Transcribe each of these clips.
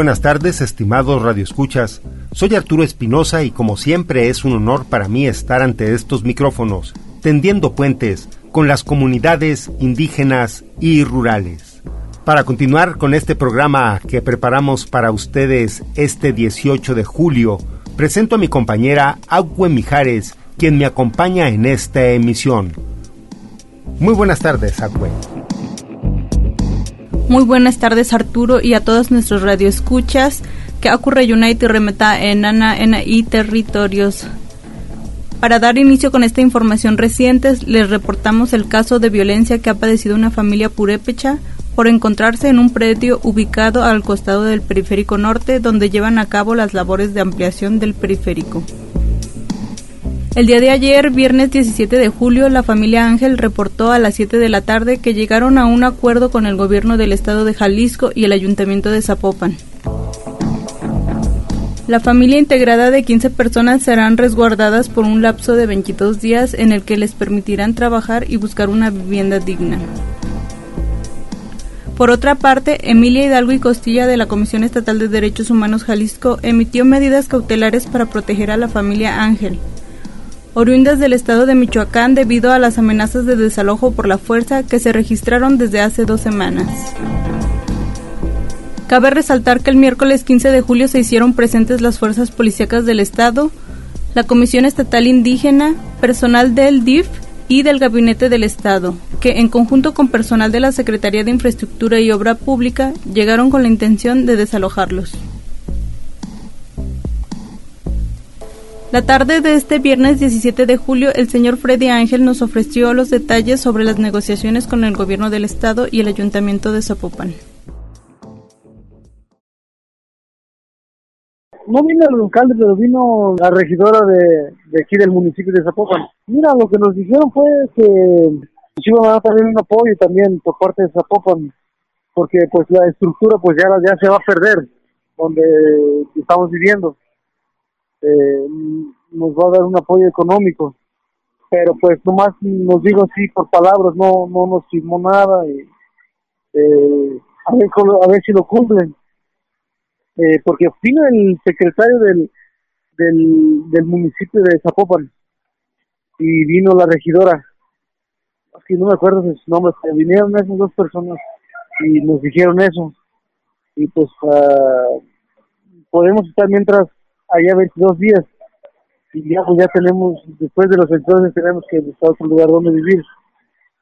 Buenas tardes, estimados radioescuchas. Soy Arturo Espinosa y como siempre es un honor para mí estar ante estos micrófonos, tendiendo puentes con las comunidades indígenas y rurales. Para continuar con este programa que preparamos para ustedes este 18 de julio, presento a mi compañera Agüe Mijares, quien me acompaña en esta emisión. Muy buenas tardes, Agüe. Muy buenas tardes Arturo y a todos nuestros radioescuchas que ocurre United remeta en Ana y territorios. Para dar inicio con esta información reciente, les reportamos el caso de violencia que ha padecido una familia purépecha por encontrarse en un predio ubicado al costado del periférico norte donde llevan a cabo las labores de ampliación del periférico. El día de ayer, viernes 17 de julio, la familia Ángel reportó a las 7 de la tarde que llegaron a un acuerdo con el gobierno del estado de Jalisco y el ayuntamiento de Zapopan. La familia integrada de 15 personas serán resguardadas por un lapso de 22 días en el que les permitirán trabajar y buscar una vivienda digna. Por otra parte, Emilia Hidalgo y Costilla de la Comisión Estatal de Derechos Humanos Jalisco emitió medidas cautelares para proteger a la familia Ángel oriundas del estado de Michoacán debido a las amenazas de desalojo por la fuerza que se registraron desde hace dos semanas. Cabe resaltar que el miércoles 15 de julio se hicieron presentes las fuerzas policíacas del Estado, la Comisión Estatal Indígena, personal del DIF y del Gabinete del Estado, que en conjunto con personal de la Secretaría de Infraestructura y Obra Pública llegaron con la intención de desalojarlos. La tarde de este viernes 17 de julio, el señor Freddy Ángel nos ofreció los detalles sobre las negociaciones con el gobierno del estado y el ayuntamiento de Zapopan. No vino el alcalde, pero vino la regidora de, aquí del municipio de Zapopan. Mira, lo que nos dijeron fue que iban a tener un apoyo también por parte de Zapopan, porque pues la estructura pues ya se va a perder donde estamos viviendo eh, nos va a dar un apoyo económico. Pero pues nomás nos digo así por palabras, no no nos firmó nada. Y, eh, a, ver, a ver si lo cumplen. Eh, porque vino el secretario del, del, municipio de Zapopan y vino la regidora. Así no me acuerdo de su nombre, pero vinieron esas dos personas y nos dijeron eso. Y pues uh, podemos estar mientras allá 22 días. Y ya pues ya tenemos, después de los entonces tenemos que buscar otro lugar donde vivir.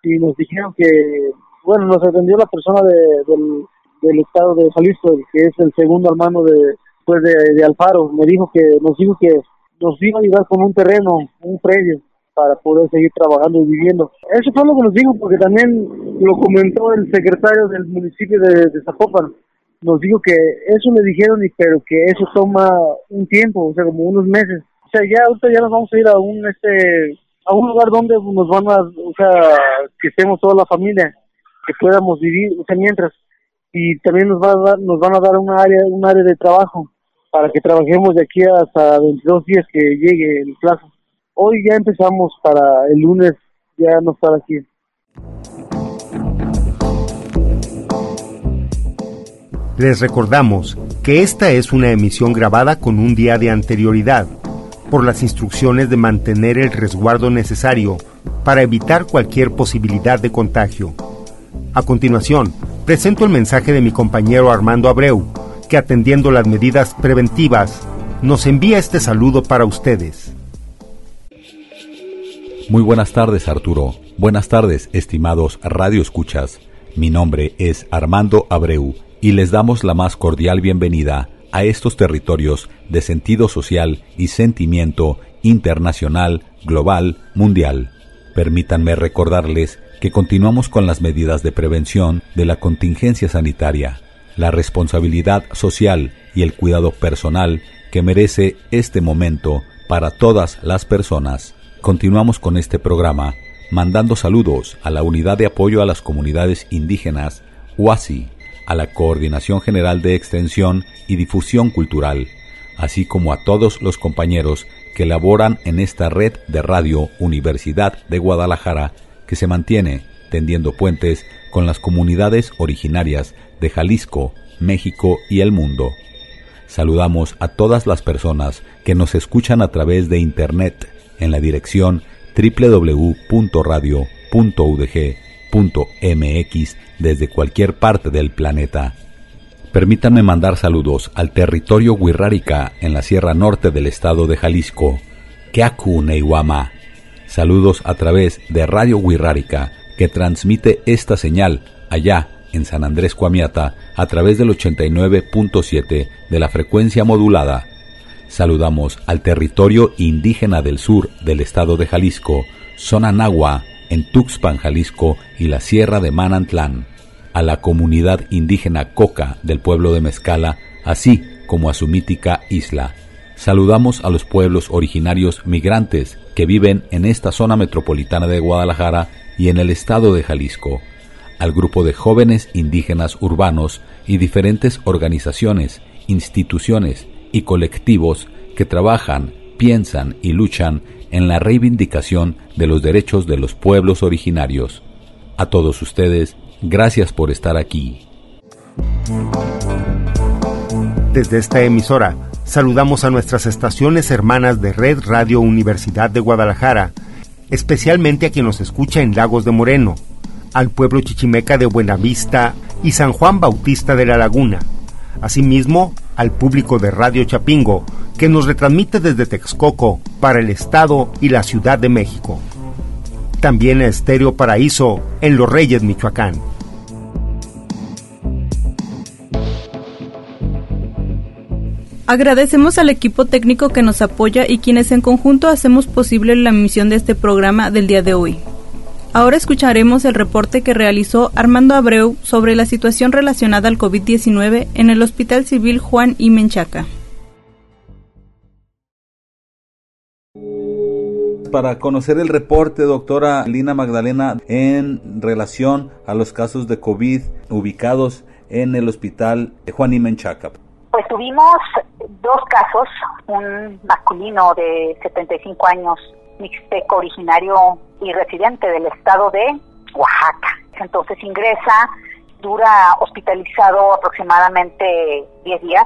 Y nos dijeron que, bueno, nos atendió la persona de, del, del estado de Jalisco, que es el segundo hermano de, pues de, de Alfaro, me dijo que, nos dijo que nos iba a ayudar con un terreno, un predio para poder seguir trabajando y viviendo. Eso fue lo que nos dijo, porque también lo comentó el secretario del municipio de, de Zapopan nos dijo que eso le dijeron y pero que eso toma un tiempo, o sea, como unos meses. O sea, ya ahorita ya nos vamos a ir a un este a un lugar donde nos van a, o sea, que estemos toda la familia, que podamos vivir, o sea, mientras y también nos, va a dar, nos van a dar un área, un área de trabajo para que trabajemos de aquí hasta 22 días que llegue el plazo. Hoy ya empezamos para el lunes ya no estar aquí. Les recordamos que esta es una emisión grabada con un día de anterioridad, por las instrucciones de mantener el resguardo necesario para evitar cualquier posibilidad de contagio. A continuación, presento el mensaje de mi compañero Armando Abreu, que atendiendo las medidas preventivas, nos envía este saludo para ustedes. Muy buenas tardes Arturo, buenas tardes estimados Radio Escuchas. Mi nombre es Armando Abreu y les damos la más cordial bienvenida a estos territorios de sentido social y sentimiento internacional, global, mundial. Permítanme recordarles que continuamos con las medidas de prevención de la contingencia sanitaria, la responsabilidad social y el cuidado personal que merece este momento para todas las personas. Continuamos con este programa mandando saludos a la Unidad de Apoyo a las Comunidades Indígenas, UASI, a la Coordinación General de Extensión y Difusión Cultural, así como a todos los compañeros que laboran en esta red de radio Universidad de Guadalajara que se mantiene tendiendo puentes con las comunidades originarias de Jalisco, México y el mundo. Saludamos a todas las personas que nos escuchan a través de Internet en la dirección www.radio.udg .mx desde cualquier parte del planeta. Permítanme mandar saludos al territorio Huirrárica en la Sierra Norte del estado de Jalisco. Keaku Neiwama. Saludos a través de Radio Huirrárica que transmite esta señal allá en San Andrés Cuamiata a través del 89.7 de la frecuencia modulada. Saludamos al territorio indígena del sur del estado de Jalisco, Zona en Tuxpan, Jalisco y la Sierra de Manantlán, a la comunidad indígena Coca del pueblo de Mezcala, así como a su mítica isla. Saludamos a los pueblos originarios migrantes que viven en esta zona metropolitana de Guadalajara y en el estado de Jalisco, al grupo de jóvenes indígenas urbanos y diferentes organizaciones, instituciones y colectivos que trabajan, piensan y luchan en la reivindicación de los derechos de los pueblos originarios. A todos ustedes, gracias por estar aquí. Desde esta emisora, saludamos a nuestras estaciones hermanas de Red Radio Universidad de Guadalajara, especialmente a quien nos escucha en Lagos de Moreno, al pueblo chichimeca de Buenavista y San Juan Bautista de la Laguna, asimismo al público de Radio Chapingo, que nos retransmite desde Texcoco para el Estado y la Ciudad de México. También a Estéreo Paraíso en Los Reyes, Michoacán. Agradecemos al equipo técnico que nos apoya y quienes en conjunto hacemos posible la emisión de este programa del día de hoy. Ahora escucharemos el reporte que realizó Armando Abreu sobre la situación relacionada al COVID-19 en el Hospital Civil Juan y Menchaca. Para conocer el reporte, doctora Lina Magdalena, en relación a los casos de COVID ubicados en el Hospital Juan y Menchaca. Pues tuvimos dos casos, un masculino de 75 años mixteco originario y residente del estado de Oaxaca. Entonces ingresa, dura hospitalizado aproximadamente 10 días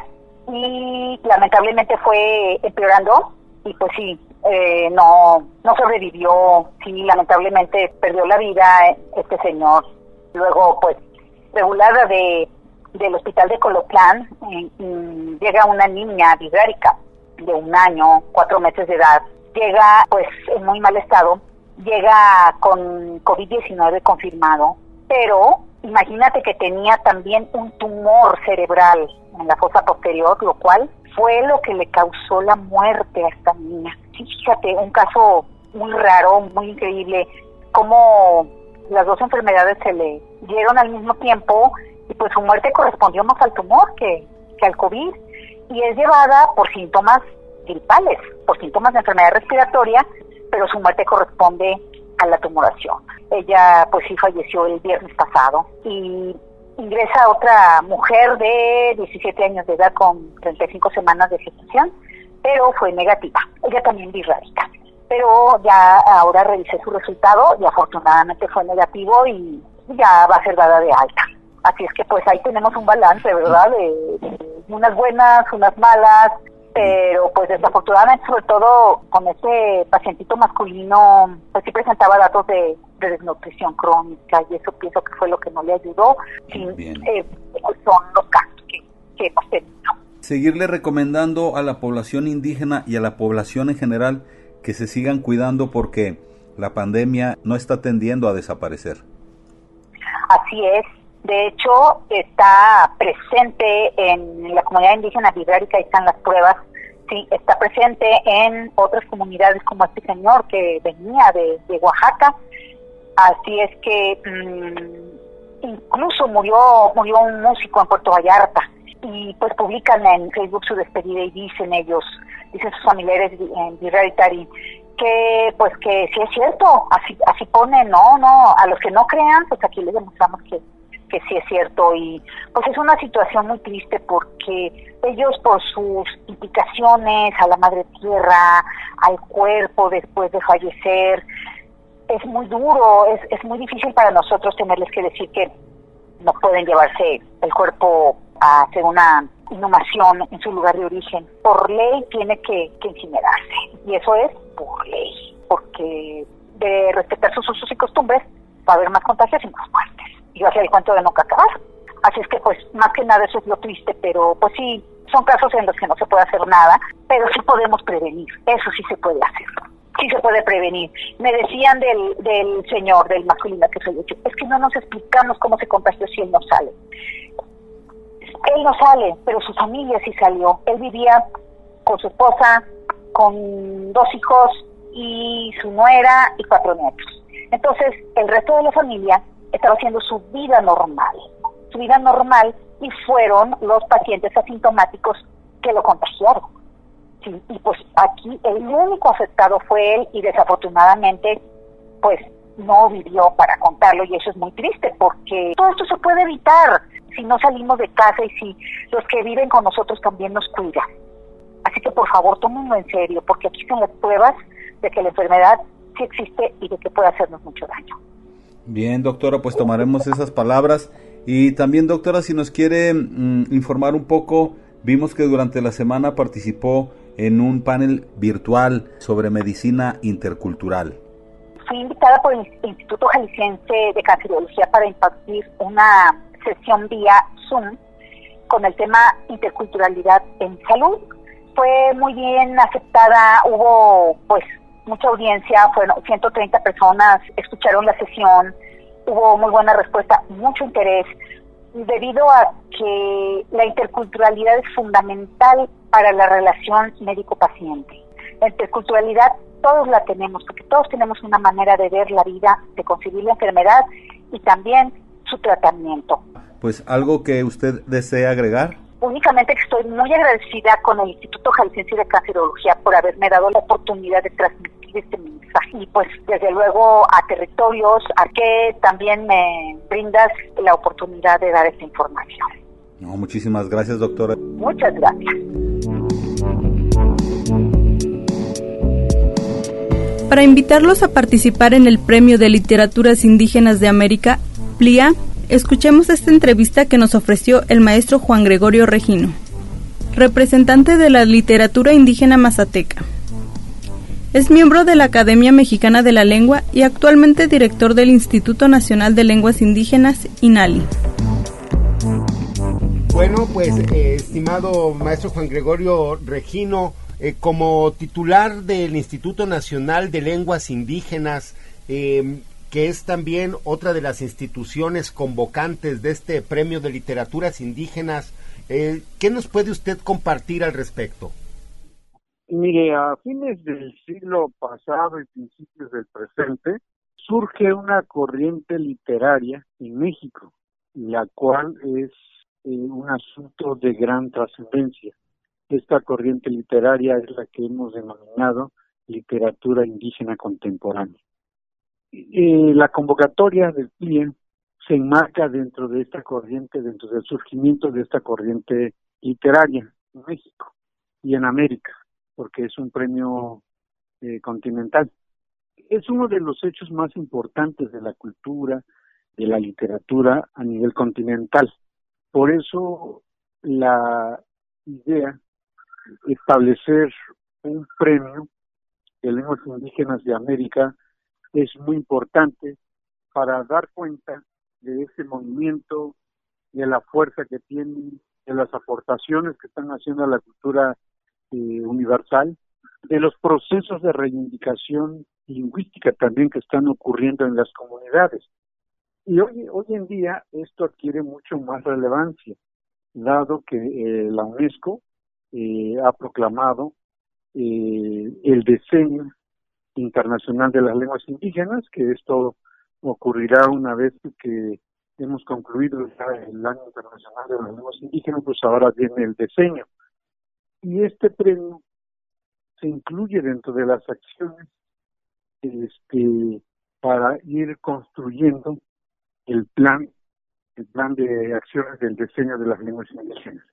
y lamentablemente fue empeorando y pues sí, eh, no, no sobrevivió, sí, lamentablemente perdió la vida este señor. Luego pues regulada de del hospital de Colotlán llega una niña vibrárica de un año, cuatro meses de edad, llega pues en muy mal estado, llega con COVID-19 confirmado, pero imagínate que tenía también un tumor cerebral en la fosa posterior, lo cual fue lo que le causó la muerte a esta niña. Sí, fíjate, un caso muy raro, muy increíble, cómo las dos enfermedades se le dieron al mismo tiempo y pues su muerte correspondió más al tumor que, que al COVID y es llevada por síntomas gripales, por síntomas de enfermedad respiratoria, pero su muerte corresponde a la tumoración. Ella pues sí falleció el viernes pasado y ingresa otra mujer de 17 años de edad con 35 semanas de gestación, pero fue negativa. Ella también birrárica. Pero ya ahora revisé su resultado y afortunadamente fue negativo y ya va a ser dada de alta. Así es que pues ahí tenemos un balance, ¿verdad? De, unas buenas, unas malas, pero pues desafortunadamente sobre todo con este pacientito masculino pues sí presentaba datos de, desnutrición crónica y eso pienso que fue lo que no le ayudó. Eh, pues, son los casos que, que hemos tenido. Seguirle recomendando a la población indígena y a la población en general que se sigan cuidando porque la pandemia no está tendiendo a desaparecer. Así es, de hecho, está presente en la comunidad indígena vibrárica, ahí están las pruebas, sí, está presente en otras comunidades como este señor que venía de, Oaxaca, así es que mm, incluso murió, murió un músico en Puerto Vallarta. Y pues publican en Facebook su despedida y dicen ellos, dicen sus familiares en Vibratari, que pues que sí es cierto, así así pone, no, no, a los que no crean, pues aquí les demostramos que que sí es cierto y pues es una situación muy triste porque ellos por sus implicaciones a la madre tierra, al cuerpo después de fallecer, es muy duro, es, es muy difícil para nosotros tenerles que decir que no pueden llevarse el cuerpo a hacer una inhumación en su lugar de origen. Por ley tiene que, que incinerarse y eso es por ley, porque de respetar sus usos y costumbres va a haber más contagios y más muertes y va a ser el cuento de no acabar. Así es que pues más que nada eso es lo triste, pero pues sí, son casos en los que no se puede hacer nada, pero sí podemos prevenir, eso sí se puede hacer, sí se puede prevenir. Me decían del, del señor, del masculino que soy yo, es que no nos explicamos cómo se contagió si él no sale. Él no sale, pero su familia sí salió. Él vivía con su esposa, con dos hijos y su nuera y cuatro nietos. Entonces, el resto de la familia estaba haciendo su vida normal, su vida normal, y fueron los pacientes asintomáticos que lo contagiaron. y pues aquí el único afectado fue él y desafortunadamente pues no vivió para contarlo y eso es muy triste porque todo esto se puede evitar si no salimos de casa y si los que viven con nosotros también nos cuidan. Así que por favor tómenlo en serio porque aquí están las pruebas de que la enfermedad sí existe y de que puede hacernos mucho daño. Bien, doctora, pues tomaremos esas palabras. Y también, doctora, si nos quiere mm, informar un poco, vimos que durante la semana participó en un panel virtual sobre medicina intercultural. Fui invitada por el Instituto Jalisciense de Cancerología para impartir una sesión vía Zoom con el tema interculturalidad en salud. Fue muy bien aceptada, hubo pues mucha audiencia, fueron 130 personas, escucharon la sesión, hubo muy buena respuesta, mucho interés, debido a que la interculturalidad es fundamental para la relación médico-paciente. La interculturalidad todos la tenemos, porque todos tenemos una manera de ver la vida, de concebir la enfermedad y también su tratamiento. Pues algo que usted desea agregar únicamente que estoy muy agradecida con el Instituto Jalisciense de Cancerología por haberme dado la oportunidad de transmitir este mensaje y pues desde luego a territorios a que también me brindas la oportunidad de dar esta información. No, muchísimas gracias doctora. Muchas gracias. Para invitarlos a participar en el Premio de Literaturas Indígenas de América, PLIA Escuchemos esta entrevista que nos ofreció el maestro Juan Gregorio Regino, representante de la literatura indígena mazateca. Es miembro de la Academia Mexicana de la Lengua y actualmente director del Instituto Nacional de Lenguas Indígenas, INALI. Bueno, pues eh, estimado maestro Juan Gregorio Regino, eh, como titular del Instituto Nacional de Lenguas Indígenas, eh, que es también otra de las instituciones convocantes de este Premio de Literaturas Indígenas. Eh, ¿Qué nos puede usted compartir al respecto? Mire, a fines del siglo pasado y principios del presente, surge una corriente literaria en México, la cual es eh, un asunto de gran trascendencia. Esta corriente literaria es la que hemos denominado literatura indígena contemporánea. Eh, la convocatoria del PLIE se enmarca dentro de esta corriente, dentro del surgimiento de esta corriente literaria en México y en América, porque es un premio eh, continental. Es uno de los hechos más importantes de la cultura, de la literatura a nivel continental. Por eso la idea de establecer un premio de lenguas indígenas de América es muy importante para dar cuenta de ese movimiento, de la fuerza que tienen, de las aportaciones que están haciendo a la cultura eh, universal, de los procesos de reivindicación lingüística también que están ocurriendo en las comunidades. Y hoy, hoy en día esto adquiere mucho más relevancia, dado que eh, la UNESCO eh, ha proclamado el diseño internacional de las lenguas indígenas, que esto ocurrirá una vez que hemos concluido el año internacional de las lenguas indígenas, pues ahora viene el diseño. Y este premio se incluye dentro de las acciones este, para ir construyendo el plan, el plan de acciones del diseño de las lenguas indígenas.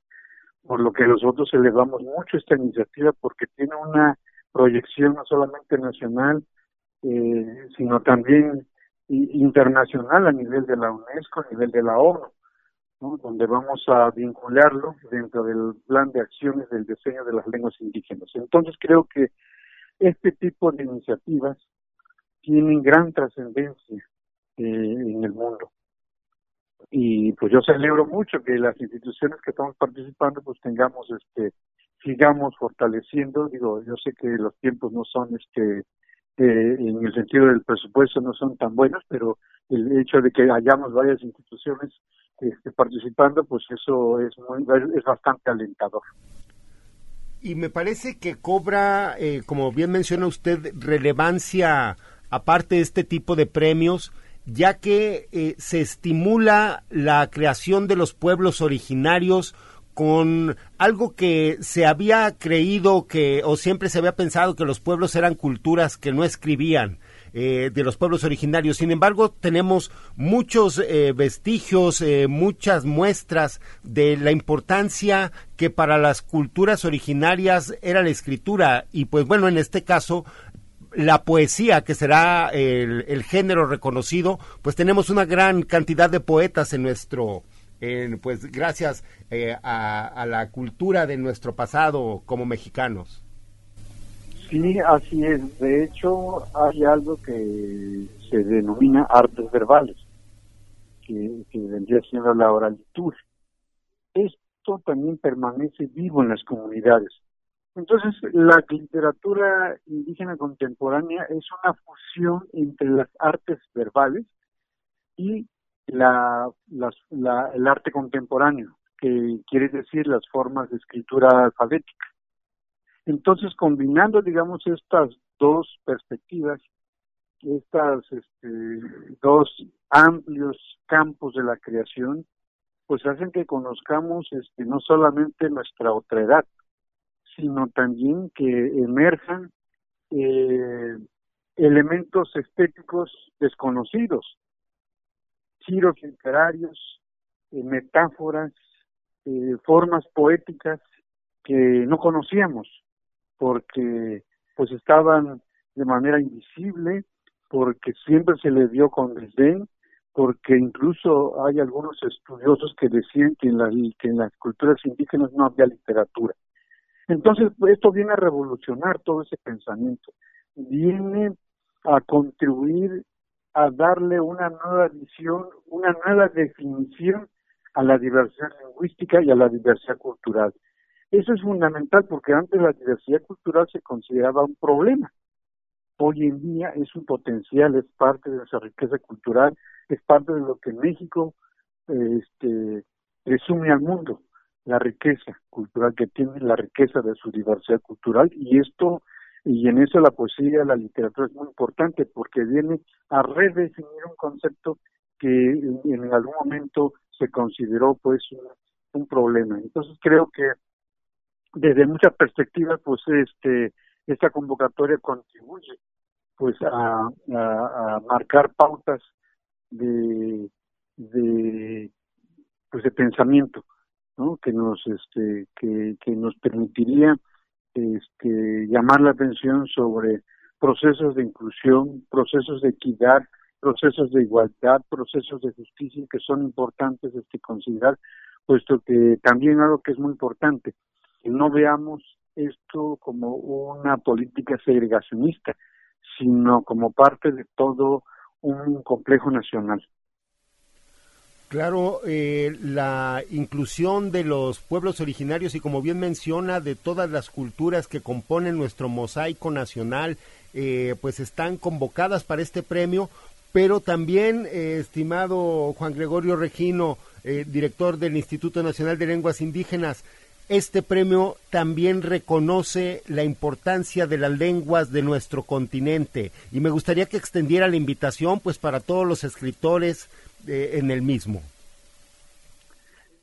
Por lo que nosotros elevamos mucho esta iniciativa porque tiene una proyección no solamente nacional, eh, sino también internacional a nivel de la UNESCO, a nivel de la ONU, donde vamos a vincularlo dentro del plan de acciones del diseño de las lenguas indígenas. Entonces creo que este tipo de iniciativas tienen gran trascendencia eh, en el mundo. Y pues yo celebro mucho que las instituciones que estamos participando pues tengamos este sigamos fortaleciendo, digo, yo sé que los tiempos no son este eh, en el sentido del presupuesto no son tan buenos, pero el hecho de que hayamos varias instituciones este, participando, pues eso es, muy, es bastante alentador. Y me parece que cobra, eh, como bien menciona usted, relevancia aparte de este tipo de premios, ya que eh, se estimula la creación de los pueblos originarios con algo que se había creído que o siempre se había pensado que los pueblos eran culturas que no escribían. Eh, de los pueblos originarios. Sin embargo, tenemos muchos eh, vestigios, eh, muchas muestras de la importancia que para las culturas originarias era la escritura. Y pues bueno, en este caso, la poesía, que será el, el género reconocido, pues tenemos una gran cantidad de poetas en nuestro, pues gracias eh, a, la cultura de nuestro pasado como mexicanos. Sí, así es. De hecho, hay algo que se denomina artes verbales, que, que vendría siendo la oralitud. Esto también permanece vivo en las comunidades. Entonces, la literatura indígena contemporánea es una fusión entre las artes verbales y la, el arte contemporáneo, que quiere decir las formas de escritura alfabética. Entonces, combinando, digamos, estas dos perspectivas, estas este, dos amplios campos de la creación, pues hacen que conozcamos este, no solamente nuestra otredad, sino también que emerjan eh, elementos estéticos desconocidos, giros literarios, eh, metáforas, eh, formas poéticas que no conocíamos, porque pues estaban de manera invisible, porque siempre se le dio con desdén, porque incluso hay algunos estudiosos que decían que en, que en las culturas indígenas no había literatura. Entonces, esto viene a revolucionar todo ese pensamiento, viene a contribuir a darle una nueva visión, una nueva definición a la diversidad lingüística y a la diversidad cultural. Eso es fundamental porque antes la diversidad cultural se consideraba un problema. Hoy en día es un potencial, es parte de nuestra riqueza cultural, es parte de lo que México este, resume al mundo, la riqueza cultural que tiene, la riqueza de su diversidad cultural y esto y en eso la poesía, la literatura es muy importante porque viene a redefinir un concepto que en, algún momento se consideró pues un, problema. Entonces creo que desde muchas perspectivas pues este esta convocatoria contribuye pues a, marcar pautas de, pues de pensamiento, ¿no? Que nos este que, que nos permitiría este llamar la atención sobre procesos de inclusión, procesos de equidad, procesos de igualdad, procesos de justicia que son importantes este considerar, puesto que también algo que es muy importante, no veamos esto como una política segregacionista, sino como parte de todo un complejo nacional. Claro, eh, la inclusión de los pueblos originarios y como bien menciona, de todas las culturas que componen nuestro mosaico nacional, eh, pues están convocadas para este premio, pero también, eh, estimado Juan Gregorio Regino, director del Instituto Nacional de Lenguas Indígenas, este premio también reconoce la importancia de las lenguas de nuestro continente. Y me gustaría que extendiera la invitación pues para todos los escritores eh, en el mismo.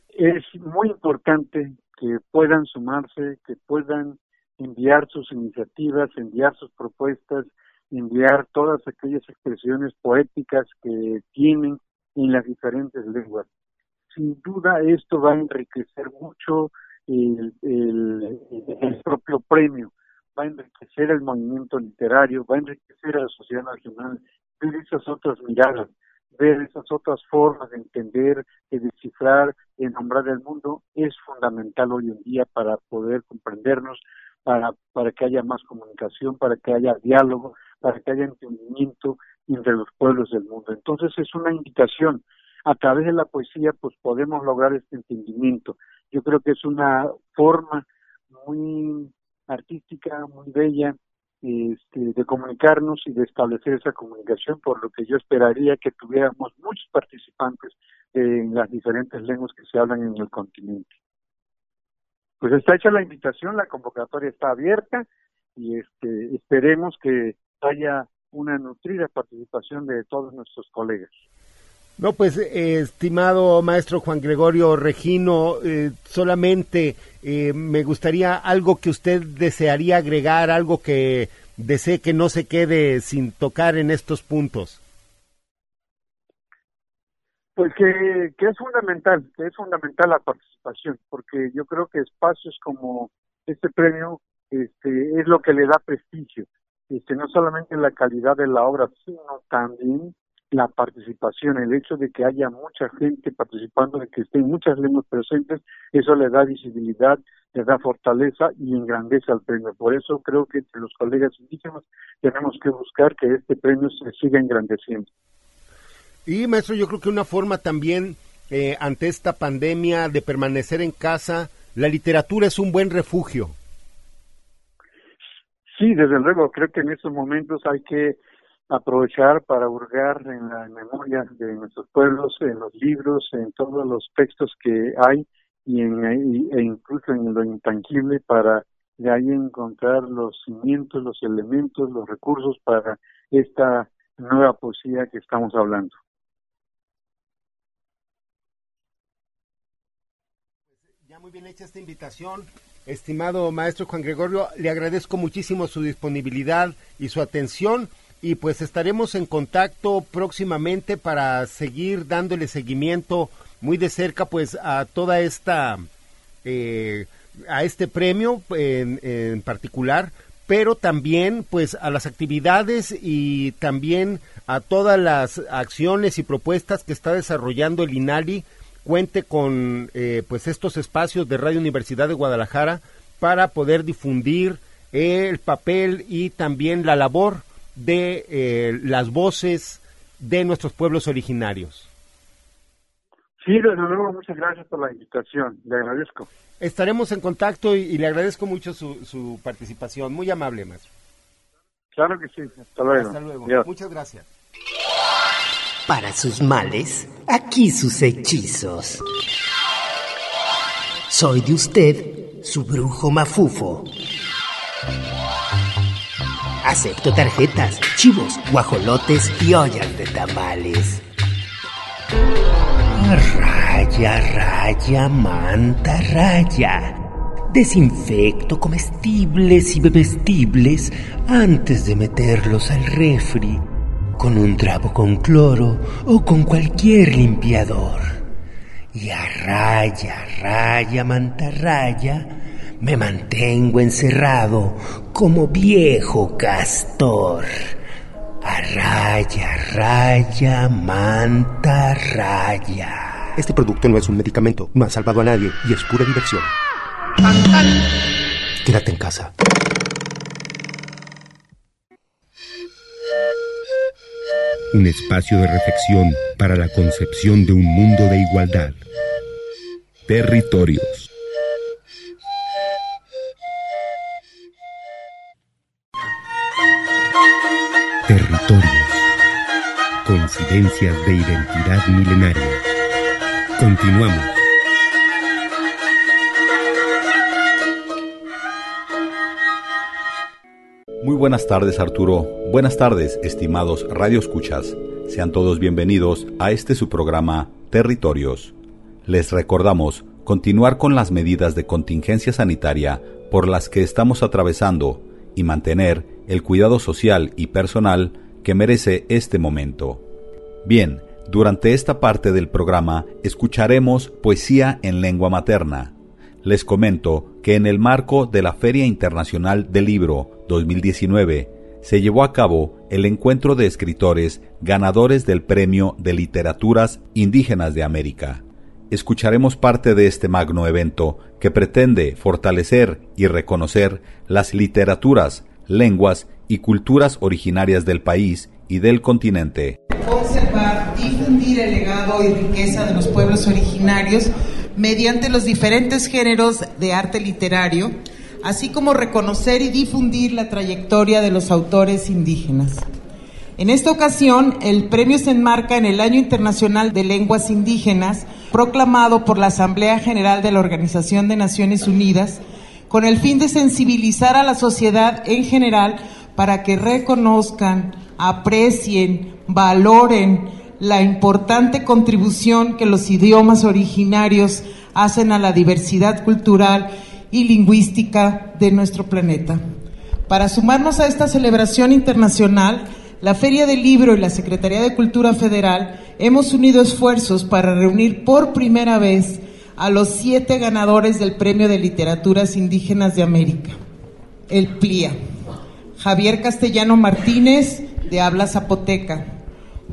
Es muy importante que puedan sumarse, que puedan enviar sus iniciativas, enviar sus propuestas, enviar todas aquellas expresiones poéticas que tienen en las diferentes lenguas. Sin duda esto va a enriquecer mucho el, el, propio premio, va a enriquecer el movimiento literario, va a enriquecer a la sociedad nacional, ver esas otras miradas, ver esas otras formas de entender, de descifrar, de nombrar el mundo, es fundamental hoy en día para poder comprendernos, para, para que haya más comunicación, para que haya diálogo, para que haya entendimiento entre los pueblos del mundo. Entonces es una invitación. A través de la poesía, pues podemos lograr este entendimiento. Yo creo que es una forma muy artística, muy bella este, de comunicarnos y de establecer esa comunicación, por lo que yo esperaría que tuviéramos muchos participantes en las diferentes lenguas que se hablan en el continente. Pues está hecha la invitación, la convocatoria está abierta y este, esperemos que haya una nutrida participación de todos nuestros colegas. No, pues, eh, estimado maestro Juan Gregorio Regino, eh, solamente eh, me gustaría algo que usted desearía agregar, algo que desee que no se quede sin tocar en estos puntos. Pues que, que es fundamental, que es fundamental la participación, porque yo creo que espacios como este premio este, es lo que le da prestigio, este, no solamente la calidad de la obra, sino también la participación, el hecho de que haya mucha gente participando, de que estén muchas lenguas presentes, eso le da visibilidad, le da fortaleza y engrandece al premio. Por eso creo que entre los colegas indígenas tenemos que buscar que este premio se siga engrandeciendo. Y maestro, yo creo que una forma también eh, ante esta pandemia de permanecer en casa, la literatura es un buen refugio. Sí, desde luego, creo que en estos momentos hay que aprovechar para hurgar en la memoria de nuestros pueblos, en los libros, en todos los textos que hay y en, e incluso en lo intangible para de ahí encontrar los cimientos, los elementos, los recursos para esta nueva poesía que estamos hablando. Ya muy bien hecha esta invitación. Estimado maestro Juan Gregorio, le agradezco muchísimo su disponibilidad y su atención y pues estaremos en contacto próximamente para seguir dándole seguimiento muy de cerca pues a toda esta eh, a este premio en, en, particular pero también pues a las actividades y también a todas las acciones y propuestas que está desarrollando el INALI cuente con eh, pues estos espacios de Radio Universidad de Guadalajara para poder difundir el papel y también la labor de eh, las voces de nuestros pueblos originarios. Sí, desde luego, muchas gracias por la invitación, le agradezco. Estaremos en contacto y, le agradezco mucho su, su, participación, muy amable, maestro. Claro que sí, hasta luego. Hasta luego, muchas gracias. Para sus males, aquí sus hechizos. Soy de usted, su brujo mafufo. Acepto tarjetas, chivos, guajolotes y ollas de tamales. Raya, raya, manta, raya. Desinfecto comestibles y bebestibles antes de meterlos al refri con un trapo con cloro o con cualquier limpiador. y a raya, raya, mantarraya, me mantengo encerrado como viejo castor. A raya, raya, mantarraya. Este producto no es un medicamento, no ha salvado a nadie y es pura diversión. Quédate en casa. Un espacio de reflexión para la concepción de un mundo de igualdad. Territorios. Territorios. Coincidencias de identidad milenaria. Continuamos. Muy buenas tardes Arturo, buenas tardes estimados radioescuchas, sean todos bienvenidos a este su programa Territorios. Les recordamos continuar con las medidas de contingencia sanitaria por las que estamos atravesando y mantener el cuidado social y personal que merece este momento. Bien, durante esta parte del programa escucharemos poesía en lengua materna. Les comento que en el marco de la Feria Internacional del Libro 2019 se llevó a cabo el encuentro de escritores ganadores del Premio de Literaturas Indígenas de América. Escucharemos parte de este magno evento que pretende fortalecer y reconocer las literaturas, lenguas y culturas originarias del país y del continente. Conservar, difundir el legado y riqueza de los pueblos originarios mediante los diferentes géneros de arte literario, así como reconocer y difundir la trayectoria de los autores indígenas. En esta ocasión, el premio se enmarca en el Año Internacional de Lenguas Indígenas, proclamado por la Asamblea General de la Organización de Naciones Unidas, con el fin de sensibilizar a la sociedad en general para que reconozcan, aprecien, valoren la importante contribución que los idiomas originarios hacen a la diversidad cultural y lingüística de nuestro planeta. Para sumarnos a esta celebración internacional, la Feria del Libro y la Secretaría de Cultura Federal hemos unido esfuerzos para reunir por primera vez a los siete ganadores del Premio de Literaturas Indígenas de América. El PLIA. Javier Castellano Martínez, de habla zapoteca.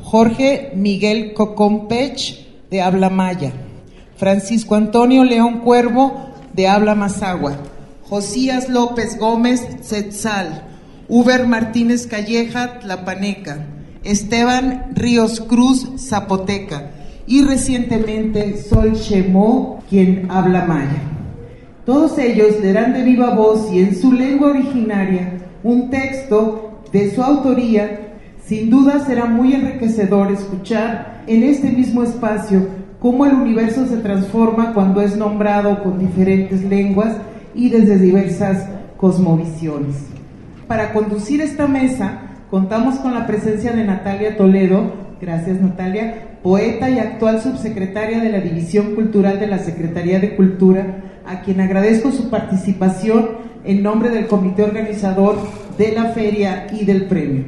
Jorge Miguel Cocompech, de habla maya. Francisco Antonio León Cuervo, de habla mazagua. Josías López Gómez, Tzetzal. Uber Martínez Calleja, Tlapaneca, Esteban Ríos Cruz, Zapoteca y recientemente Sol Shemó, quien habla maya. Todos ellos leerán de viva voz y en su lengua originaria un texto de su autoría. Sin duda será muy enriquecedor escuchar en este mismo espacio cómo el universo se transforma cuando es nombrado con diferentes lenguas y desde diversas cosmovisiones. Para conducir esta mesa contamos con la presencia de Natalia Toledo, gracias Natalia, poeta y actual subsecretaria de la División Cultural de la Secretaría de Cultura, a quien agradezco su participación en nombre del comité organizador de la feria y del premio.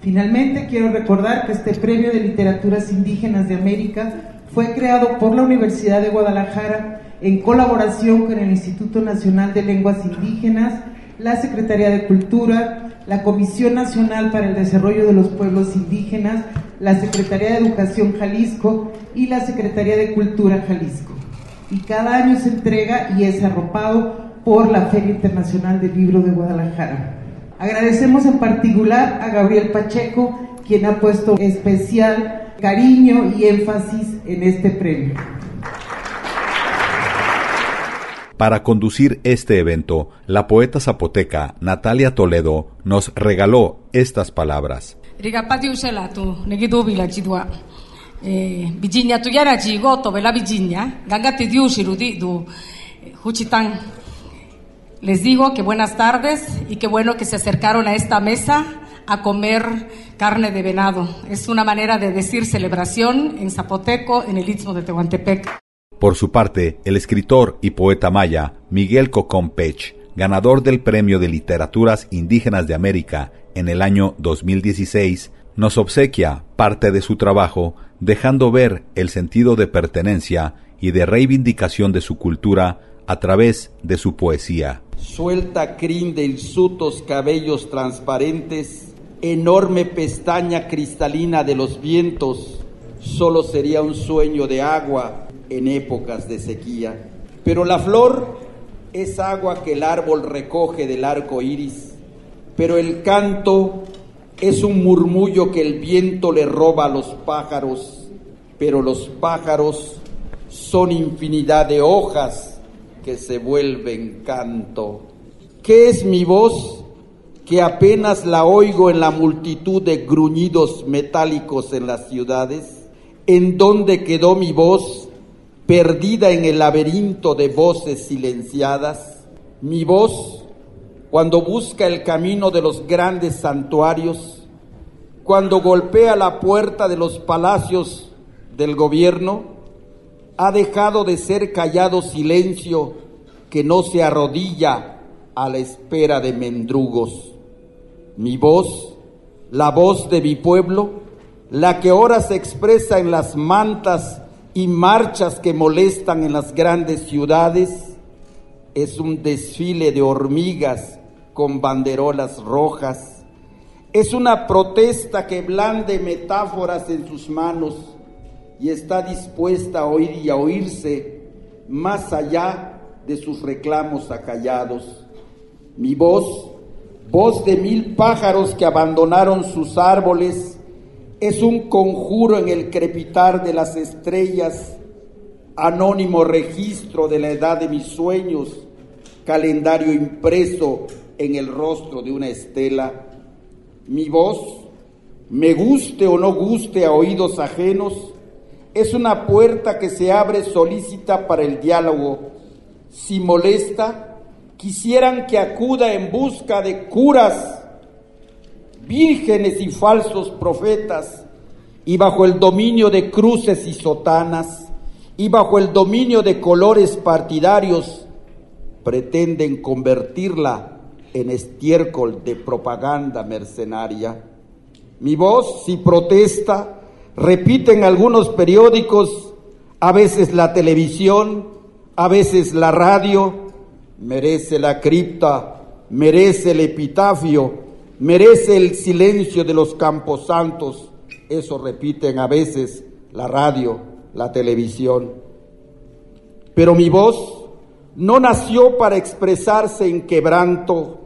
Finalmente, quiero recordar que este premio de literaturas indígenas de América fue creado por la Universidad de Guadalajara en colaboración con el Instituto Nacional de Lenguas Indígenas, la Secretaría de Cultura, la Comisión Nacional para el Desarrollo de los Pueblos Indígenas, la Secretaría de Educación Jalisco y la Secretaría de Cultura Jalisco. Y cada año se entrega y es arropado por la Feria Internacional del Libro de Guadalajara. Agradecemos en particular a Gabriel Pacheco, quien ha puesto especial cariño y énfasis en este premio. Para conducir este evento, la poeta zapoteca Natalia Toledo nos regaló estas palabras. Les digo que buenas tardes y qué bueno que se acercaron a esta mesa a comer carne de venado. Es una manera de decir celebración en zapoteco en el Istmo de Tehuantepec. Por su parte, el escritor y poeta maya Miguel Cocón Pech, ganador del Premio de Literaturas Indígenas de América en el año 2016, nos obsequia parte de su trabajo dejando ver el sentido de pertenencia y de reivindicación de su cultura a través de su poesía. Suelta crin de hirsutos cabellos transparentes, enorme pestaña cristalina de los vientos, solo sería un sueño de agua en épocas de sequía. Pero la flor es agua que el árbol recoge del arco iris, pero el canto es un murmullo que el viento le roba a los pájaros, pero los pájaros son infinidad de hojas que se vuelven canto. ¿Qué es mi voz? Que apenas la oigo en la multitud de gruñidos metálicos en las ciudades. ¿En dónde quedó mi voz? Perdida en el laberinto de voces silenciadas. Mi voz, cuando busca el camino de los grandes santuarios, cuando golpea la puerta de los palacios del gobierno, ha dejado de ser callado silencio que no se arrodilla a la espera de mendrugos. Mi voz, la voz de mi pueblo, la que ahora se expresa en las mantas y marchas que molestan en las grandes ciudades, es un desfile de hormigas con banderolas rojas, es una protesta que blande metáforas en sus manos y está dispuesta a oír y a oírse más allá de sus reclamos acallados. Mi voz, voz de mil pájaros que abandonaron sus árboles, es un conjuro en el crepitar de las estrellas, anónimo registro de la edad de mis sueños, calendario impreso en el rostro de una estela. Mi voz, me guste o no guste a oídos ajenos, es una puerta que se abre solícita para el diálogo. Si molesta, quisieran que acuda en busca de curas, vírgenes y falsos profetas, y bajo el dominio de cruces y sotanas, y bajo el dominio de colores partidarios, pretenden convertirla en estiércol de propaganda mercenaria. Mi voz, si protesta, repiten algunos periódicos, a veces la televisión, a veces la radio, merece la cripta, merece el epitafio, merece el silencio de los camposantos, eso repiten a veces la radio, la televisión. Pero mi voz no nació para expresarse en quebranto,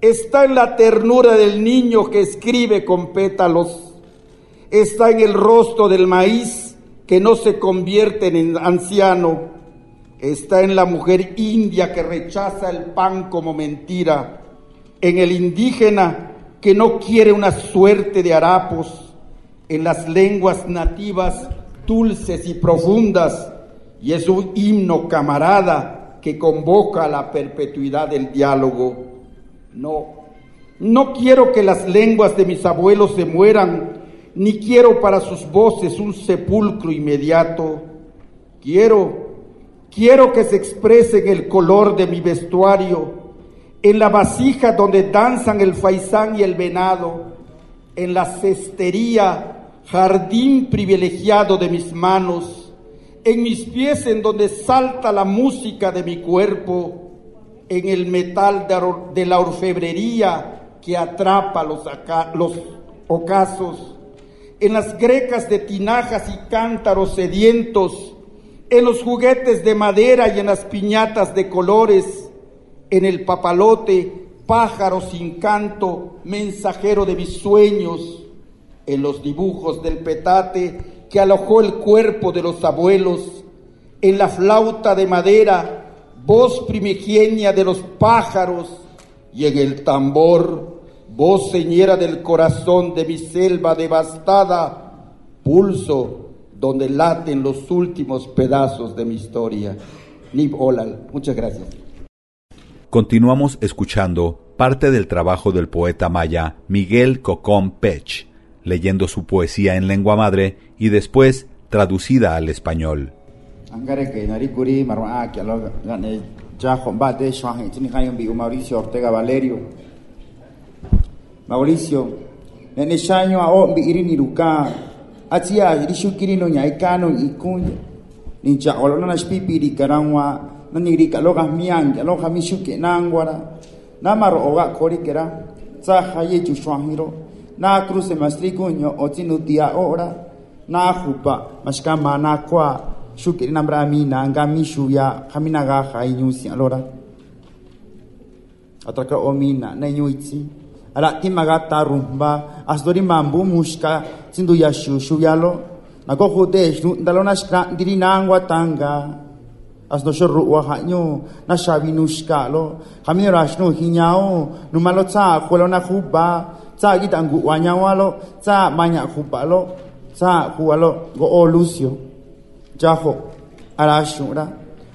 está en la ternura del niño que escribe con pétalos. Está en el rostro del maíz que no se convierte en anciano, está en la mujer india que rechaza el pan como mentira, en el indígena que no quiere una suerte de harapos, en las lenguas nativas dulces y profundas, y es un himno camarada que convoca a la perpetuidad del diálogo. No, no quiero que las lenguas de mis abuelos se mueran ni quiero para sus voces un sepulcro inmediato. Quiero, quiero que se exprese en el color de mi vestuario, en la vasija donde danzan el faisán y el venado, en la cestería, jardín privilegiado de mis manos, en mis pies en donde salta la música de mi cuerpo, en el metal de, la orfebrería que atrapa los, los ocasos en las grecas de tinajas y cántaros sedientos, en los juguetes de madera y en las piñatas de colores, en el papalote, pájaro sin canto, mensajero de mis sueños, en los dibujos del petate que alojó el cuerpo de los abuelos, en la flauta de madera, voz primigenia de los pájaros, y en el tambor voz señera del corazón de mi selva devastada, pulso donde laten los últimos pedazos de mi historia. Nib Olal, muchas gracias. Continuamos escuchando parte del trabajo del poeta maya Miguel Cocón Pech, leyendo su poesía en lengua madre y después traducida al español. Mauricio a Atia nanigri kaloga mian kaloga misuke nangwara namaro oga kori kera. Tsa haye chushwahiro na cruce mastri kuño otinutia ora. Na jupa maska mana kwa. Shuke namra mina nanga mi shuya khamina ga khainyu si alora ataka omina na nyuitsi ara timagata rumba. Asdori mambu muska sindu ya shu shuyalo na kokote shu ndalona shkra dirinangwa tanga. Asdo shorru wa hanyo na shabi nushkalo. Kamino rashnu hinyao numalo tsa kwelo na kuba. Tsa gitangu wanyawalo tsa manya kubalo. Tsa kuwalo go o lucio. Jaho arashura.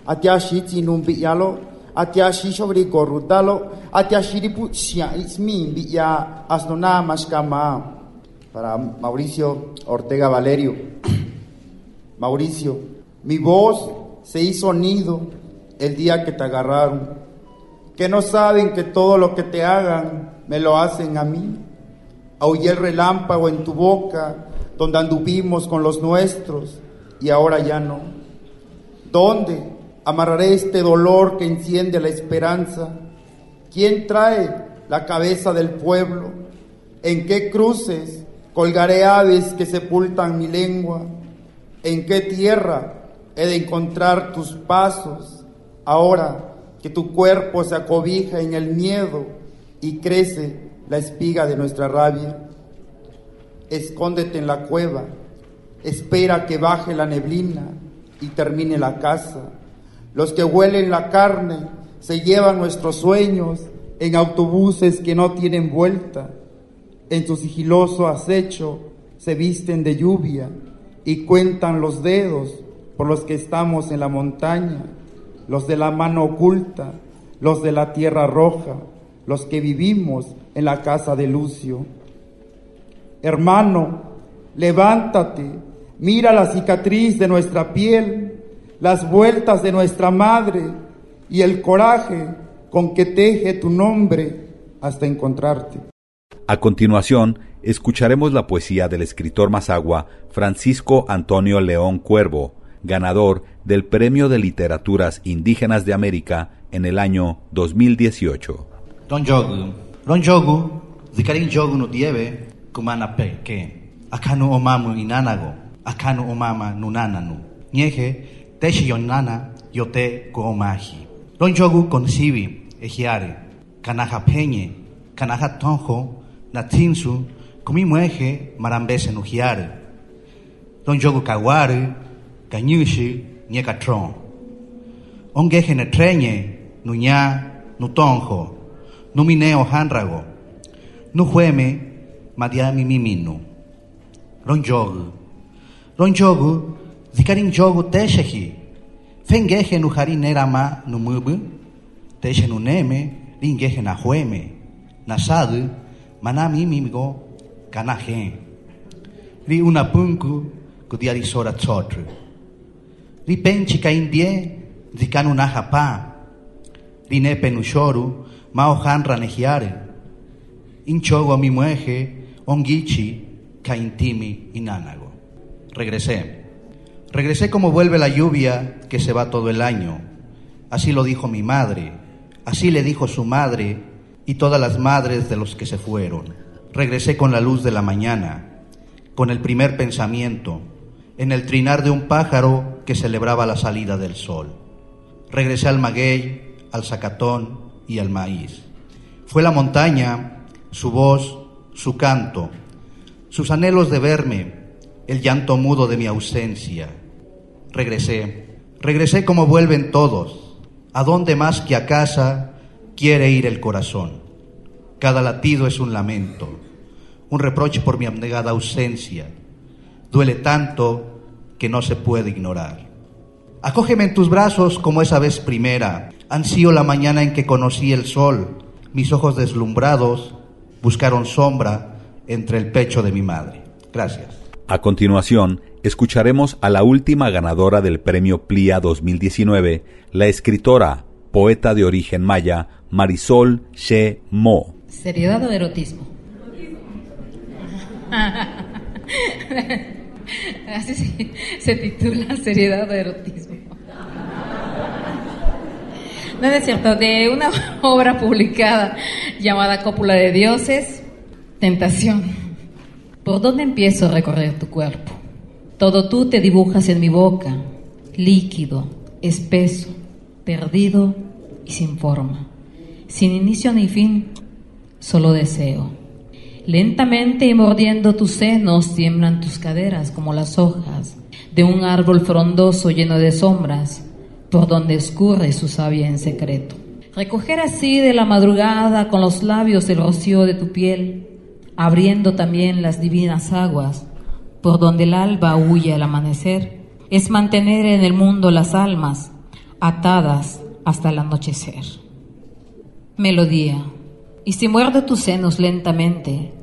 Atiashi tinumbi yalo atia shi sobre corrutalo, atia shiripu sia ismi ya asnona mashkama. Para Mauricio Ortega Valerio. Mauricio, mi voz se hizo nido el día que te agarraron. Que no saben que todo lo que te hagan me lo hacen a mí. Aullé el relámpago en tu boca, donde anduvimos con los nuestros, y ahora ya no. ¿Dónde? amarraré este dolor que enciende la esperanza. ¿Quién trae la cabeza del pueblo? ¿En qué cruces colgaré aves que sepultan mi lengua? ¿En qué tierra he de encontrar tus pasos? Ahora que tu cuerpo se acobija en el miedo y crece la espiga de nuestra rabia. Escóndete en la cueva, espera que baje la neblina y termine la casa los que huelen la carne se llevan nuestros sueños en autobuses que no tienen vuelta. En su sigiloso acecho se visten de lluvia y cuentan los dedos por los que estamos en la montaña, los de la mano oculta, los de la tierra roja, los que vivimos en la casa de Lucio. Hermano, levántate, mira la cicatriz de nuestra piel las vueltas de nuestra madre y el coraje con que teje tu nombre hasta encontrarte. A continuación, escucharemos la poesía del escritor mazagua Francisco Antonio León Cuervo, ganador del Premio de Literaturas Indígenas de América en el año 2018. Don Jogu, Don Jogu, Zikarin Jogu no dieve, kumana peke, akanu omamu inanago, akanu omama nunananu, nieje Teshi yonana yote goomahi. Don jogu concibi ejiare, kanaja peñe, kanaja tonjo, natinsu, kumi mueje marambese nujiare. Don jogu kawari, kanyushi, niekatron. Ongeje netreñe, nuña, nutonjo, numineo hanrago, nujueme, madiami miminu. Ron jogu. Ron jogu, Zikarin jogu teshehi. Fengeje nu harin erama nu mubu. Teshe nu neme, ringeje na hueme. Nasadu, manami mimigo, kanaje. Ri una punku, kudiari sora tsotru. Ri penchi ka indie, zikanu na hapa. Ri nepe nu shoru, mao hanra nejiare. Inchogo mi mueje, ongichi, ka intimi inánago. Regresé. Regresé como vuelve la lluvia que se va todo el año. Así lo dijo mi madre, así le dijo su madre y todas las madres de los que se fueron. Regresé con la luz de la mañana, con el primer pensamiento, en el trinar de un pájaro que celebraba la salida del sol. Regresé al maguey, al zacatón y al maíz. Fue la montaña, su voz, su canto, sus anhelos de verme, el llanto mudo de mi ausencia. Regresé, regresé como vuelven todos. ¿A dónde más que a casa quiere ir el corazón? Cada latido es un lamento, un reproche por mi abnegada ausencia. Duele tanto que no se puede ignorar. Acógeme en tus brazos como esa vez primera. Ansío la mañana en que conocí el sol. Mis ojos deslumbrados buscaron sombra entre el pecho de mi madre. Gracias. A continuación, escucharemos a la última ganadora del Premio Plia 2019, la escritora, poeta de origen maya, Marisol She Mo. Seriedad o erotismo. Así se, se titula Seriedad de erotismo. No, no es cierto, de una obra publicada llamada Cópula de Dioses, Tentación. ¿Por dónde empiezo a recorrer tu cuerpo? Todo tú te dibujas en mi boca, líquido, espeso, perdido y sin forma, sin inicio ni fin, solo deseo. Lentamente y mordiendo tus senos tiemblan tus caderas como las hojas de un árbol frondoso lleno de sombras, por donde escurre su savia en secreto. Recoger así de la madrugada con los labios el rocío de tu piel, abriendo también las divinas aguas, por donde el alba huye al amanecer, es mantener en el mundo las almas atadas hasta el anochecer. Melodía. Y si muerdo tus senos lentamente,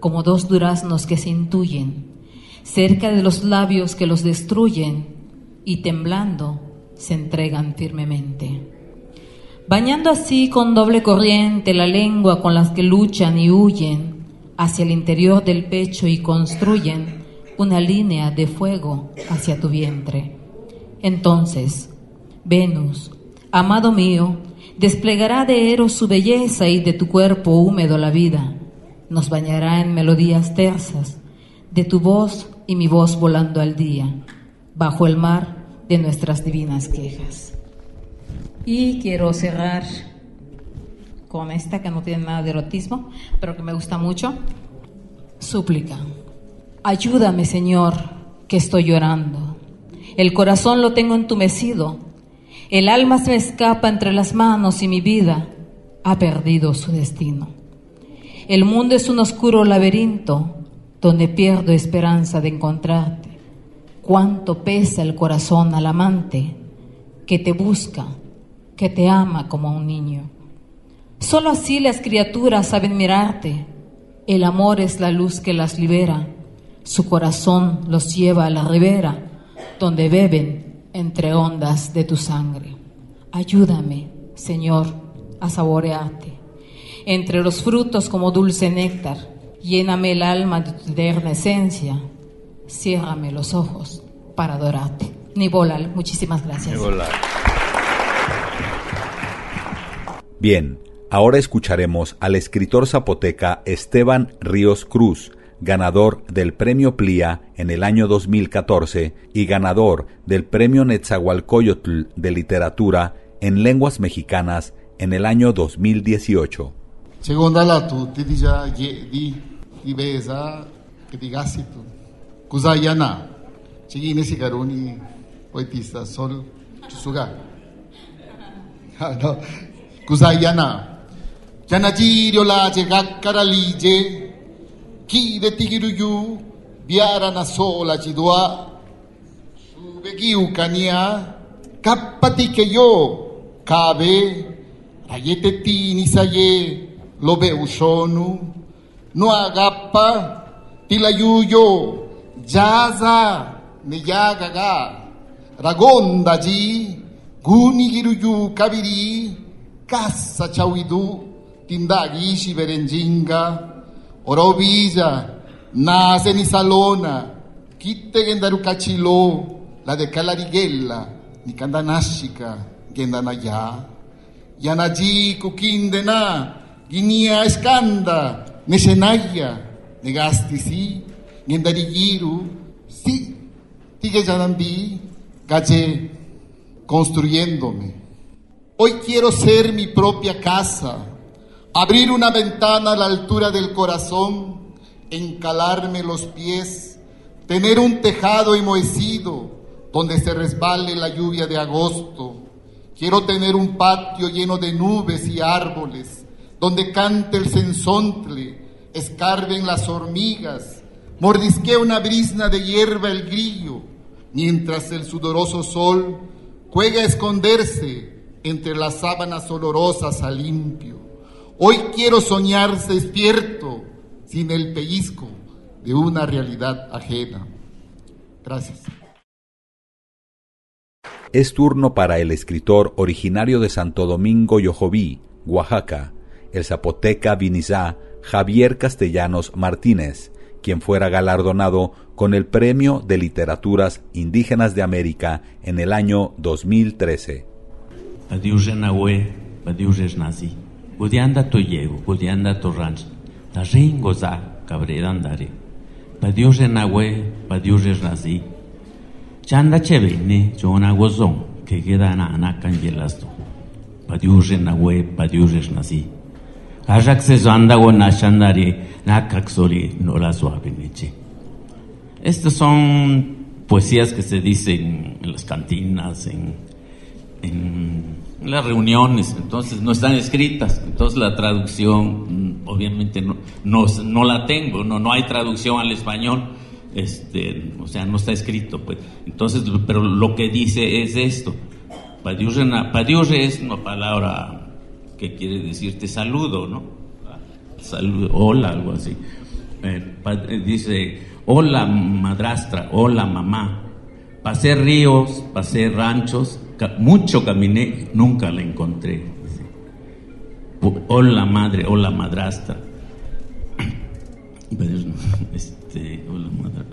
como dos duraznos que se intuyen, cerca de los labios que los destruyen, y temblando se entregan firmemente. Bañando así con doble corriente la lengua con las que luchan y huyen hacia el interior del pecho y construyen una línea de fuego hacia tu vientre. Entonces, Venus, amado mío, desplegará de Eros su belleza y de tu cuerpo húmedo la vida. Nos bañará en melodías tersas, de tu voz y mi voz volando al día, bajo el mar de nuestras divinas quejas. Y quiero cerrar con esta que no tiene nada de erotismo, pero que me gusta mucho. Súplica. Ayúdame, Señor, que estoy llorando. El corazón lo tengo entumecido. El alma se me escapa entre las manos y mi vida ha perdido su destino. El mundo es un oscuro laberinto donde pierdo esperanza de encontrarte cuánto pesa el corazón al amante que te busca, que te ama como a un niño. Solo así las criaturas saben mirarte. El amor es la luz que las libera. Su corazón los lleva a la ribera, donde beben entre ondas de tu sangre. Ayúdame, Señor, a saborearte. Entre los frutos como dulce néctar, lléname el alma de tu eterna esencia ciérrame los ojos para adorarte. Nibolal, muchísimas gracias. Bien, ahora escucharemos al escritor zapoteca Esteban Ríos Cruz, ganador del Premio Plia en el año 2014 y ganador del Premio Netzahualcoyotl de Literatura en Lenguas Mexicanas en el año 2018. Segunda la tu di Kuzayana, Chigine Sigaruni, poetista, Sol Chusuga. no. Kuzayana. Yanajirio la lije, ki de tigiruyu, biara na sola chidua, subegiu kania, kapati que yo, cabe, ayete tini saye, lo ve usonu, no agapa, tilayuyo, jaza niyagaga ragonda ji gunigiruyu kabiri kassa chawidu tindagi berenjinga orobilla nace ni salona kitte gendaru kachilo la de calariguela ni kandanashika gendanaya yanaji kukindena ginia escanda nesenaya negasti si Ngendarigiru, sí, sigue Yanambi, calle construyéndome. Hoy quiero ser mi propia casa, abrir una ventana a la altura del corazón, encalarme los pies, tener un tejado enmohecido donde se resbale la lluvia de agosto. Quiero tener un patio lleno de nubes y árboles, donde cante el sensontle, escarben las hormigas, Mordisquea una brisna de hierba el grillo, mientras el sudoroso sol juega a esconderse entre las sábanas olorosas a limpio. Hoy quiero soñar despierto, sin el pellizco de una realidad ajena. Gracias. Es turno para el escritor originario de Santo Domingo Yojoví, Oaxaca, el zapoteca vinizá Javier Castellanos Martínez, quien fuera galardonado con el Premio de Literaturas Indígenas de América en el año 2013. Gudianda to yego, gudianda to ranch, ta ringo za cabredandare. Padiuje nawe, padiuje nazi. Que queda na anakan yelasto. Padiuje nawe, padiuje nazi. Ajak se zanda go na chandari, na kaksori no la suave neche. Estas son poesías que se dicen en las cantinas, en, en las reuniones, entonces no están escritas, entonces la traducción mm, obviamente no, no, no, la tengo, no, no hay traducción al español, este, o sea, no está escrito, pues. Entonces, pero lo que dice es esto. Padiure es una palabra que quiere decirte saludo, ¿no? Saludo, hola, algo así. Eh, dice, hola madrastra, hola mamá. Pasé ríos, pasé ranchos, mucho caminé, nunca la encontré. Hola madre, hola madrastra. Este,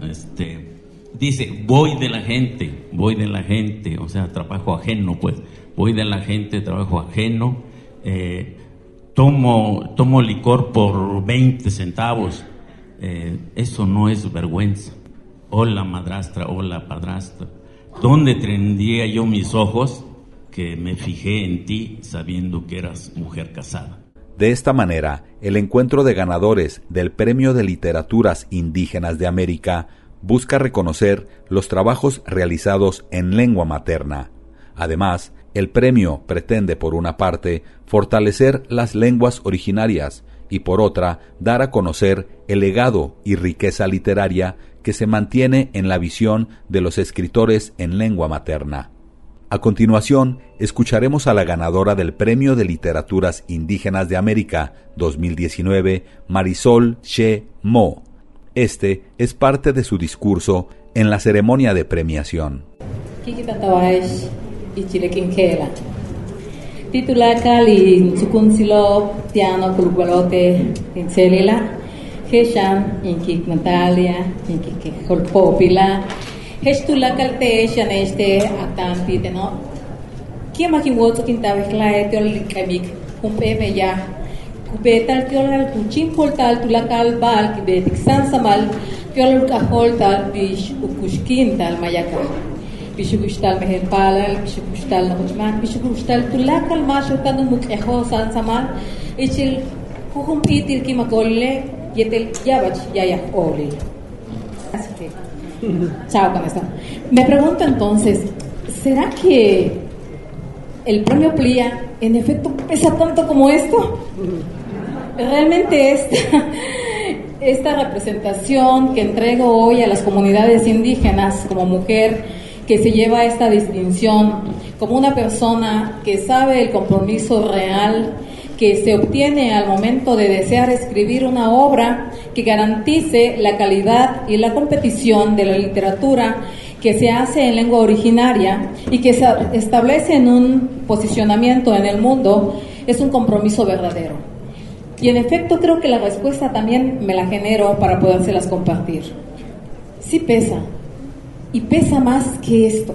este, dice, voy de la gente, voy de la gente, o sea, trabajo ajeno, pues, voy de la gente, trabajo ajeno, eh, tomo, tomo licor por 20 centavos, eh, eso no es vergüenza. Hola madrastra, hola padrastra. ¿Dónde tendría yo mis ojos que me fijé en ti sabiendo que eras mujer casada? De esta manera, el encuentro de ganadores del Premio de Literaturas Indígenas de América busca reconocer los trabajos realizados en lengua materna. Además, el premio pretende, por una parte, fortalecer las lenguas originarias y, por otra, dar a conocer el legado y riqueza literaria que se mantiene en la visión de los escritores en lengua materna. A continuación, escucharemos a la ganadora del Premio de Literaturas Indígenas de América 2019, Marisol She Mo. Este es parte de su discurso en la ceremonia de premiación. Hesham, Inkik Natalia, Inkik Holpopila, Hestula Kalte, Shaneste, Actan Piteno. Kia makin woto kintawe klae teol kamik, kumpe me ya. Kupe tal teol al kuchim poltal tulakal bal kibetik san samal, teol kahol tal bish ukushkin tal mayaka. Bishukushtal meher palal, bishukushtal nahutman, bishukushtal tulakal masho tanu mukheho san samal, ichil kuhum pitil ki makolle, yetel yabach yaya oli. Así que, chao con esto. Me pregunto entonces, ¿será que el premio Plia en efecto pesa tanto como esto? Realmente esta, esta representación que entrego hoy a las comunidades indígenas como mujer que se lleva esta distinción, como una persona que sabe el compromiso real que se obtiene al momento de desear escribir una obra que garantice la calidad y la competición de la literatura que se hace en lengua originaria y que se establece en un posicionamiento en el mundo, es un compromiso verdadero. Y en efecto creo que la respuesta también me la genero para podérselas compartir. Sí pesa, y pesa más que esto.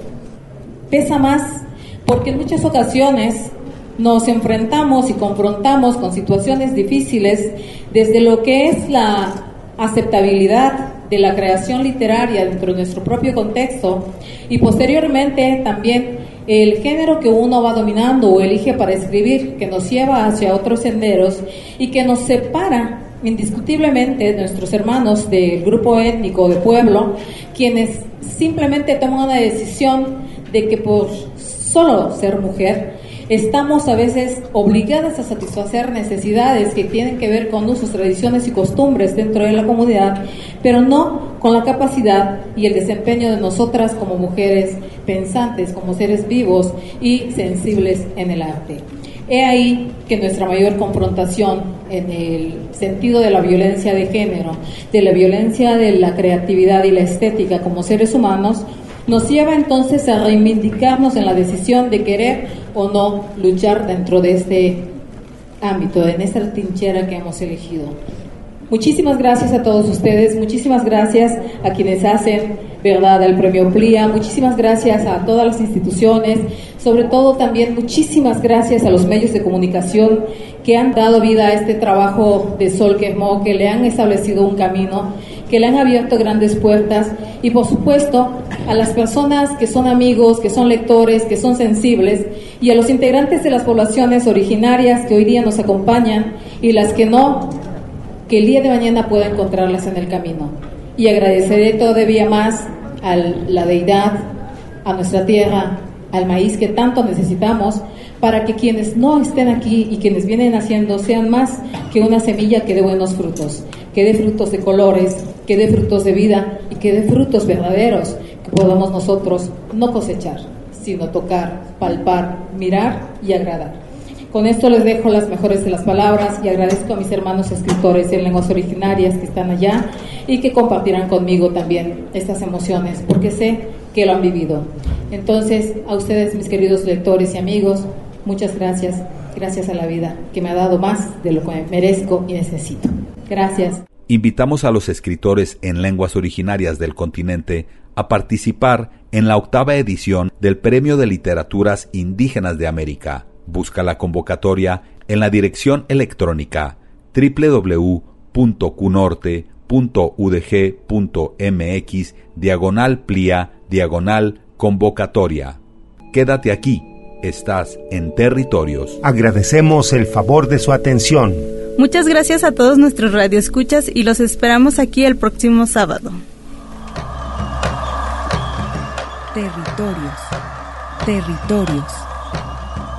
Pesa más porque en muchas ocasiones nos enfrentamos y confrontamos con situaciones difíciles desde lo que es la aceptabilidad de la creación literaria dentro de nuestro propio contexto y posteriormente también el género que uno va dominando o elige para escribir que nos lleva hacia otros senderos y que nos separa indiscutiblemente de nuestros hermanos del grupo étnico de pueblo quienes simplemente toman una decisión de que por solo ser mujer estamos a veces obligadas a satisfacer necesidades que tienen que ver con usos, tradiciones y costumbres dentro de la comunidad, pero no con la capacidad y el desempeño de nosotras como mujeres pensantes, como seres vivos y sensibles en el arte. He ahí que nuestra mayor confrontación en el sentido de la violencia de género, de la violencia de la creatividad y la estética como seres humanos, nos lleva entonces a reivindicarnos en la decisión de querer o no luchar dentro de este ámbito, en esta trinchera que hemos elegido. Muchísimas gracias a todos ustedes, muchísimas gracias a quienes hacen verdad el premio PLIA, muchísimas gracias a todas las instituciones, sobre todo también muchísimas gracias a los medios de comunicación que han dado vida a este trabajo de Sol Quemó, que le han establecido un camino, que le han abierto grandes puertas y por supuesto a las personas que son amigos, que son lectores, que son sensibles y a los integrantes de las poblaciones originarias que hoy día nos acompañan y las que no, que el día de mañana pueda encontrarlas en el camino. Y agradeceré todavía más a la deidad, a nuestra tierra, al maíz que tanto necesitamos para que quienes no estén aquí y quienes vienen haciendo sean más que una semilla que dé buenos frutos, que dé frutos de colores, que dé frutos de vida y que dé frutos verdaderos que podamos nosotros no cosechar, sino tocar, palpar, mirar y agradar. Con esto les dejo las mejores de las palabras y agradezco a mis hermanos escritores en lenguas originarias que están allá y que compartirán conmigo también estas emociones, porque sé que lo han vivido. Entonces, a ustedes, mis queridos lectores y amigos, muchas gracias, gracias a la vida, que me ha dado más de lo que merezco y necesito. Gracias. Invitamos a los escritores en lenguas originarias del continente a participar en la octava edición del Premio de Literaturas Indígenas de América Busca la convocatoria en la dirección electrónica www.cunorte.udg.mx diagonal plia diagonal convocatoria. Quédate aquí, estás en territorios. Agradecemos el favor de su atención. Muchas gracias a todos nuestros radioescuchas y los esperamos aquí el próximo sábado. Territorios. Territorios.